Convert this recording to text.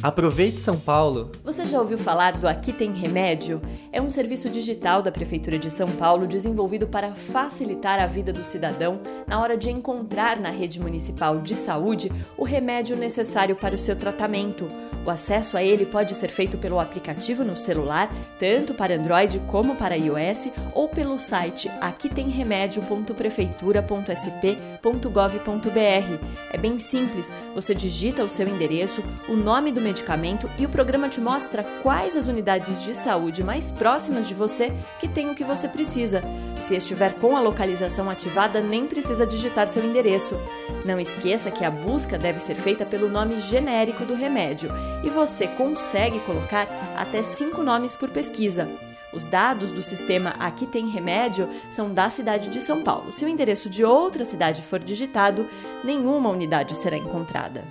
Aproveite São Paulo. Você já ouviu falar do Aqui Tem Remédio? É um serviço digital da Prefeitura de São Paulo desenvolvido para facilitar a vida do cidadão na hora de encontrar na rede municipal de saúde o remédio necessário para o seu tratamento. O acesso a ele pode ser feito pelo aplicativo no celular, tanto para Android como para iOS, ou pelo site aquitemremedio.prefeitura.sp.gov.br. É bem simples, você digita o seu endereço, o nome do medicamento e o programa te mostra quais as unidades de saúde mais próximas de você que têm o que você precisa. Se estiver com a localização ativada, nem precisa digitar seu endereço. Não esqueça que a busca deve ser feita pelo nome genérico do remédio e você consegue colocar até cinco nomes por pesquisa. Os dados do sistema Aqui Tem Remédio são da cidade de São Paulo. Se o endereço de outra cidade for digitado, nenhuma unidade será encontrada.